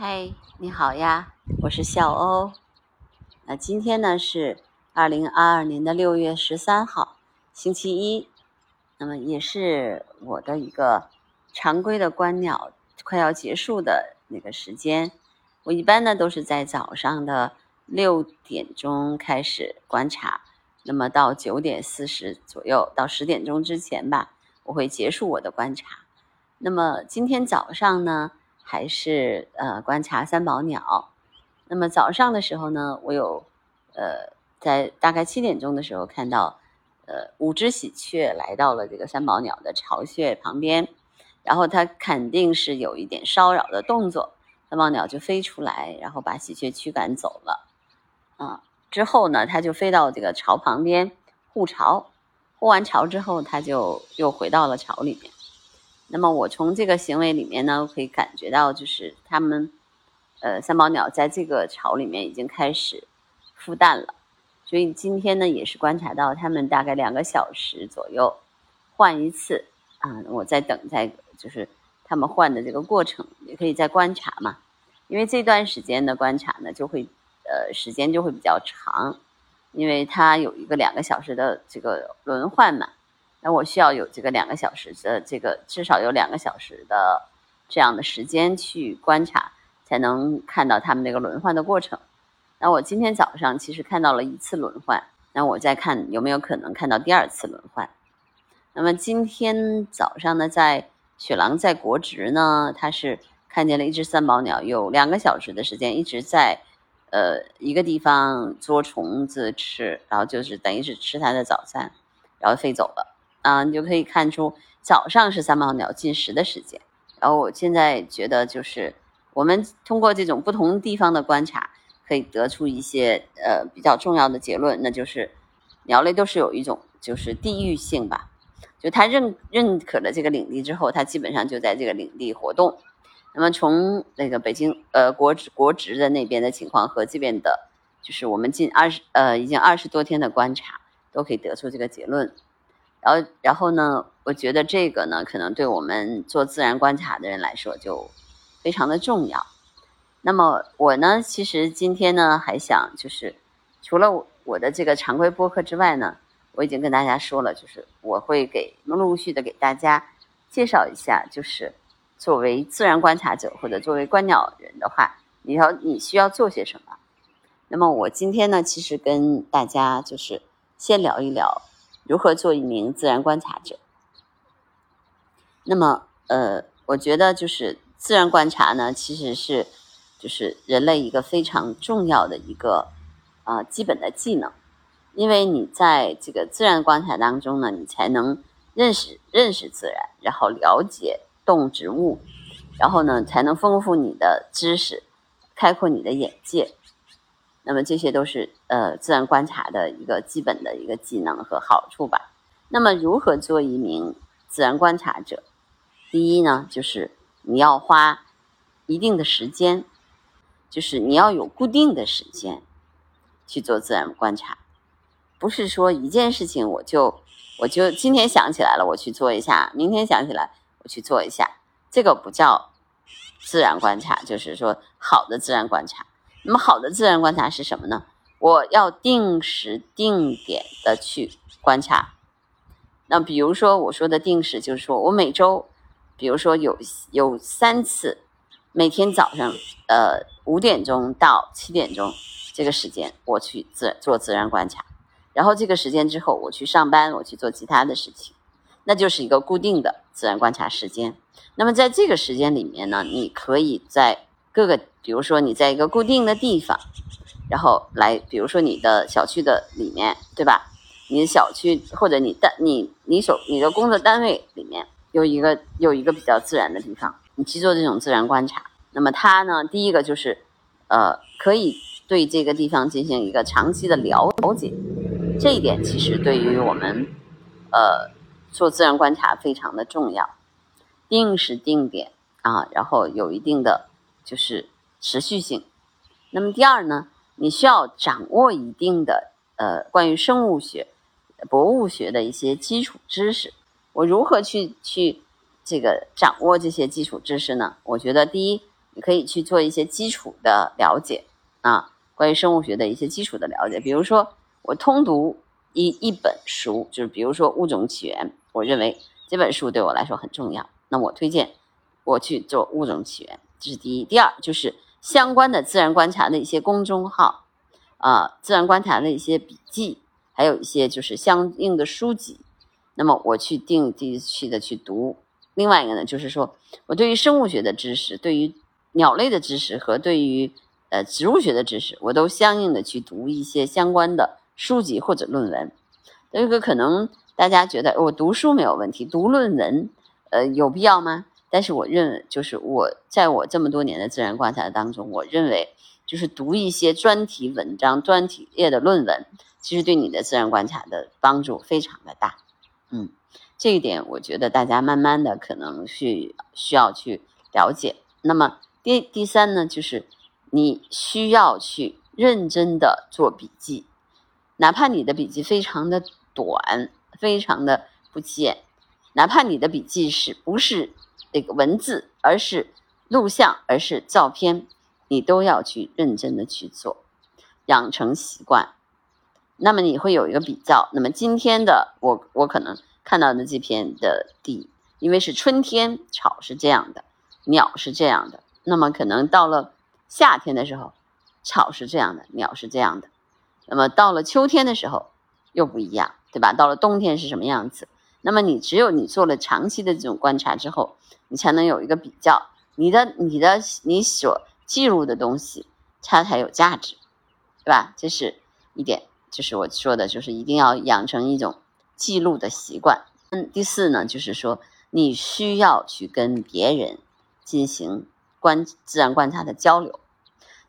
嗨，你好呀，我是笑欧。那今天呢是二零二二年的六月十三号，星期一。那么也是我的一个常规的观鸟快要结束的那个时间。我一般呢都是在早上的六点钟开始观察，那么到九点四十左右到十点钟之前吧，我会结束我的观察。那么今天早上呢？还是呃观察三宝鸟，那么早上的时候呢，我有呃在大概七点钟的时候看到，呃五只喜鹊来到了这个三宝鸟的巢穴旁边，然后它肯定是有一点骚扰的动作，三宝鸟就飞出来，然后把喜鹊驱赶走了，啊之后呢，它就飞到这个巢旁边护巢，护完巢之后，它就又回到了巢里面。那么我从这个行为里面呢，可以感觉到，就是它们，呃，三宝鸟在这个巢里面已经开始孵蛋了。所以今天呢，也是观察到它们大概两个小时左右换一次啊。我在等，在就是它们换的这个过程，也可以再观察嘛。因为这段时间的观察呢，就会呃时间就会比较长，因为它有一个两个小时的这个轮换嘛。那我需要有这个两个小时的这个至少有两个小时的这样的时间去观察，才能看到他们那个轮换的过程。那我今天早上其实看到了一次轮换，那我再看有没有可能看到第二次轮换。那么今天早上呢，在雪狼在国职呢，它是看见了一只三宝鸟，有两个小时的时间一直在呃一个地方捉虫子吃，然后就是等于是吃它的早餐，然后飞走了。啊，你就可以看出早上是三毛鸟进食的时间。然后我现在觉得，就是我们通过这种不同地方的观察，可以得出一些呃比较重要的结论，那就是鸟类都是有一种就是地域性吧，就它认认可了这个领地之后，它基本上就在这个领地活动。那么从那个北京呃国国直的那边的情况和这边的，就是我们近二十呃已经二十多天的观察，都可以得出这个结论。然后，然后呢？我觉得这个呢，可能对我们做自然观察的人来说就非常的重要。那么我呢，其实今天呢，还想就是除了我的这个常规播客之外呢，我已经跟大家说了，就是我会给陆陆续续的给大家介绍一下，就是作为自然观察者或者作为观鸟人的话，你要你需要做些什么。那么我今天呢，其实跟大家就是先聊一聊。如何做一名自然观察者？那么，呃，我觉得就是自然观察呢，其实是就是人类一个非常重要的一个啊基本的技能，因为你在这个自然观察当中呢，你才能认识认识自然，然后了解动植物，然后呢，才能丰富你的知识，开阔你的眼界。那么这些都是呃自然观察的一个基本的一个技能和好处吧。那么如何做一名自然观察者？第一呢，就是你要花一定的时间，就是你要有固定的时间去做自然观察，不是说一件事情我就我就今天想起来了我去做一下，明天想起来我去做一下，这个不叫自然观察，就是说好的自然观察。那么好的自然观察是什么呢？我要定时定点的去观察。那比如说我说的定时，就是说我每周，比如说有有三次，每天早上呃五点钟到七点钟这个时间我去自做自然观察，然后这个时间之后我去上班，我去做其他的事情，那就是一个固定的自然观察时间。那么在这个时间里面呢，你可以在各个，比如说你在一个固定的地方，然后来，比如说你的小区的里面，对吧？你的小区或者你单你你所你的工作单位里面有一个有一个比较自然的地方，你去做这种自然观察。那么它呢，第一个就是，呃，可以对这个地方进行一个长期的了解，这一点其实对于我们，呃，做自然观察非常的重要，定时定点啊，然后有一定的。就是持续性。那么第二呢，你需要掌握一定的呃关于生物学、博物学的一些基础知识。我如何去去这个掌握这些基础知识呢？我觉得第一你可以去做一些基础的了解啊，关于生物学的一些基础的了解。比如说，我通读一一本书，就是比如说《物种起源》，我认为这本书对我来说很重要，那我推荐我去做《物种起源》，这是第一。第二就是相关的自然观察的一些公众号啊，自然观察的一些笔记，还有一些就是相应的书籍，那么我去定期的去读。另外一个呢，就是说我对于生物学的知识，对于鸟类的知识和对于呃植物学的知识，我都相应的去读一些相关的书籍或者论文。这个可能大家觉得我读书没有问题，读论文呃有必要吗？但是我认为，就是我在我这么多年的自然观察当中，我认为就是读一些专题文章、专题页的论文，其实对你的自然观察的帮助非常的大。嗯，这一点我觉得大家慢慢的可能去需要去了解。那么。第第三呢，就是你需要去认真的做笔记，哪怕你的笔记非常的短，非常的不简，哪怕你的笔记是不是那个文字，而是录像，而是照片，你都要去认真的去做，养成习惯。那么你会有一个比较。那么今天的我，我可能看到的这篇的地，因为是春天，草是这样的，鸟是这样的。那么可能到了夏天的时候，草是这样的，鸟是这样的。那么到了秋天的时候又不一样，对吧？到了冬天是什么样子？那么你只有你做了长期的这种观察之后，你才能有一个比较，你的、你的、你所记录的东西，它才有价值，对吧？这是一点，就是我说的，就是一定要养成一种记录的习惯。嗯，第四呢，就是说你需要去跟别人进行。观自然观察的交流，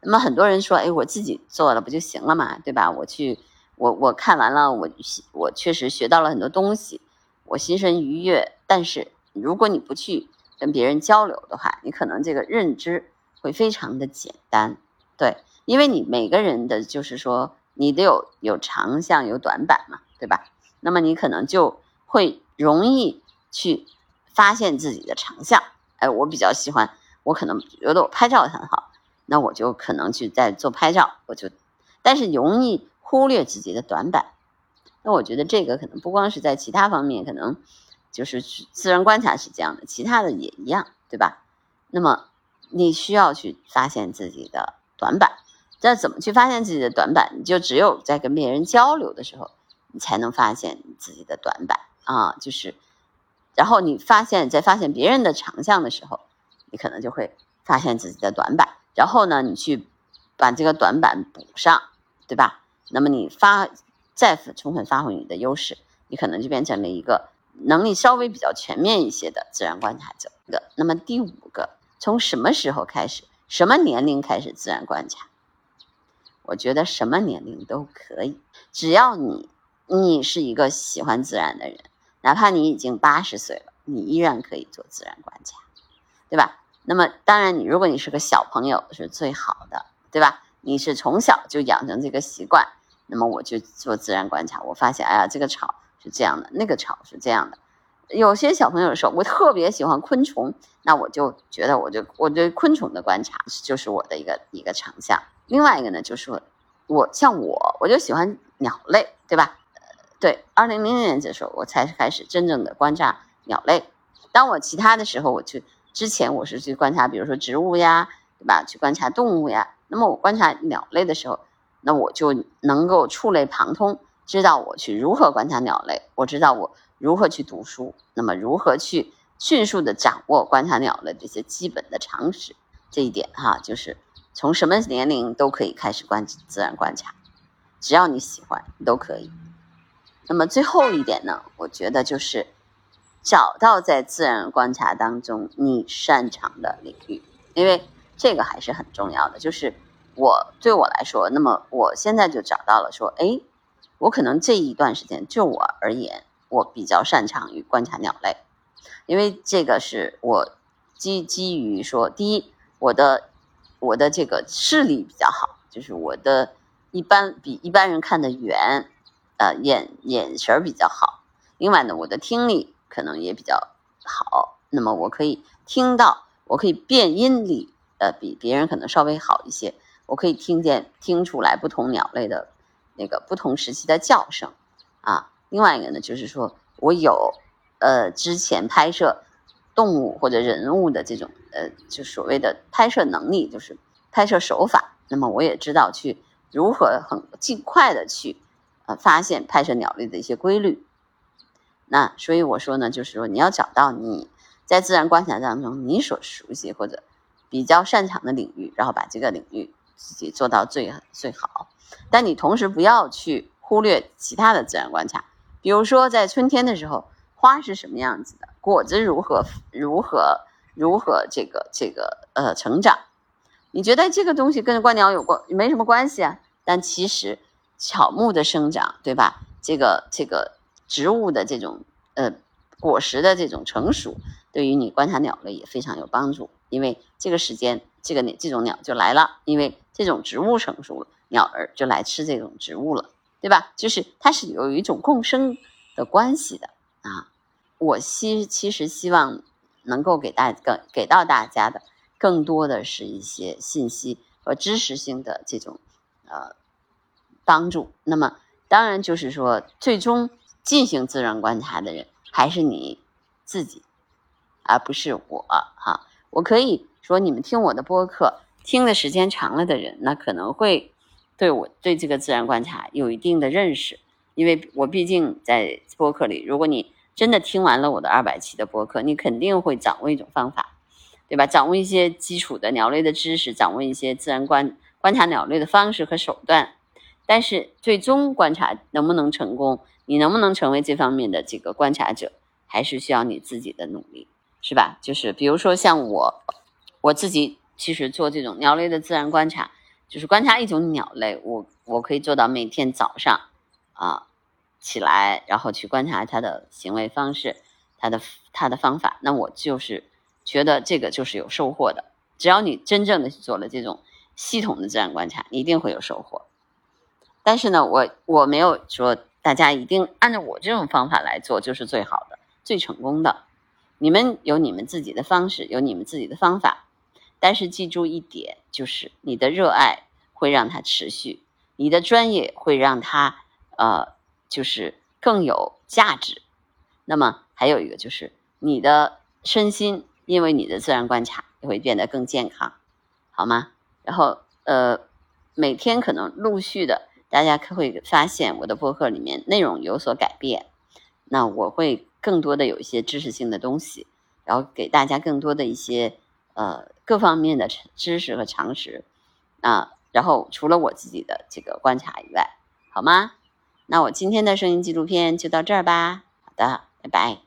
那么很多人说，哎，我自己做了不就行了嘛，对吧？我去，我我看完了，我我确实学到了很多东西，我心生愉悦。但是如果你不去跟别人交流的话，你可能这个认知会非常的简单，对，因为你每个人的就是说，你都有有长项有短板嘛，对吧？那么你可能就会容易去发现自己的长项。哎，我比较喜欢。我可能觉得我拍照很好，那我就可能去在做拍照，我就，但是容易忽略自己的短板。那我觉得这个可能不光是在其他方面，可能就是自然观察是这样的，其他的也一样，对吧？那么你需要去发现自己的短板，这怎么去发现自己的短板？你就只有在跟别人交流的时候，你才能发现自己的短板啊，就是，然后你发现，在发现别人的长项的时候。你可能就会发现自己的短板，然后呢，你去把这个短板补上，对吧？那么你发再充分发挥你的优势，你可能就变成了一个能力稍微比较全面一些的自然观察者。的那么第五个，从什么时候开始，什么年龄开始自然观察？我觉得什么年龄都可以，只要你你是一个喜欢自然的人，哪怕你已经八十岁了，你依然可以做自然观察。对吧？那么当然，你如果你是个小朋友是最好的，对吧？你是从小就养成这个习惯，那么我就做自然观察，我发现，哎呀，这个草是这样的，那个草是这样的。有些小朋友说，我特别喜欢昆虫，那我就觉得，我就我对昆虫的观察就是我的一个一个长项。另外一个呢，就是我像我，我就喜欢鸟类，对吧？对，二零零零年的时候，我才开始真正的观察鸟类。当我其他的时候，我去。之前我是去观察，比如说植物呀，对吧？去观察动物呀。那么我观察鸟类的时候，那我就能够触类旁通，知道我去如何观察鸟类，我知道我如何去读书，那么如何去迅速的掌握观察鸟类这些基本的常识。这一点哈，就是从什么年龄都可以开始观自然观察，只要你喜欢，都可以。那么最后一点呢，我觉得就是。找到在自然观察当中你擅长的领域，因为这个还是很重要的。就是我对我来说，那么我现在就找到了，说，哎，我可能这一段时间就我而言，我比较擅长于观察鸟类，因为这个是我基基于说，第一，我的我的这个视力比较好，就是我的一般比一般人看得远，呃，眼眼神比较好。另外呢，我的听力。可能也比较好，那么我可以听到，我可以辨音里呃比别人可能稍微好一些，我可以听见听出来不同鸟类的那个不同时期的叫声啊。另外一个呢，就是说我有呃之前拍摄动物或者人物的这种呃就所谓的拍摄能力，就是拍摄手法，那么我也知道去如何很尽快的去呃发现拍摄鸟类的一些规律。那所以我说呢，就是说你要找到你在自然观察当中你所熟悉或者比较擅长的领域，然后把这个领域自己做到最最好。但你同时不要去忽略其他的自然观察，比如说在春天的时候，花是什么样子的，果子如何如何如何这个这个呃成长。你觉得这个东西跟观鸟有关没什么关系啊？但其实草木的生长，对吧？这个这个。植物的这种呃果实的这种成熟，对于你观察鸟类也非常有帮助。因为这个时间，这个这种鸟就来了，因为这种植物成熟了，鸟儿就来吃这种植物了，对吧？就是它是有一种共生的关系的啊。我希其实希望能够给大更给到大家的，更多的是一些信息和知识性的这种呃帮助。那么当然就是说最终。进行自然观察的人还是你自己，而不是我哈。我可以说，你们听我的播客听的时间长了的人，那可能会对我对这个自然观察有一定的认识，因为我毕竟在播客里。如果你真的听完了我的二百期的播客，你肯定会掌握一种方法，对吧？掌握一些基础的鸟类的知识，掌握一些自然观观察鸟类的方式和手段。但是最终观察能不能成功？你能不能成为这方面的这个观察者，还是需要你自己的努力，是吧？就是比如说像我，我自己其实做这种鸟类的自然观察，就是观察一种鸟类，我我可以做到每天早上啊起来，然后去观察它的行为方式，它的它的方法，那我就是觉得这个就是有收获的。只要你真正的做了这种系统的自然观察，一定会有收获。但是呢，我我没有说。大家一定按照我这种方法来做，就是最好的、最成功的。你们有你们自己的方式，有你们自己的方法，但是记住一点，就是你的热爱会让它持续，你的专业会让它呃，就是更有价值。那么还有一个就是你的身心，因为你的自然观察也会变得更健康，好吗？然后呃，每天可能陆续的。大家会发现我的博客里面内容有所改变，那我会更多的有一些知识性的东西，然后给大家更多的一些呃各方面的知识和常识啊，然后除了我自己的这个观察以外，好吗？那我今天的声音纪录片就到这儿吧。好的，拜拜。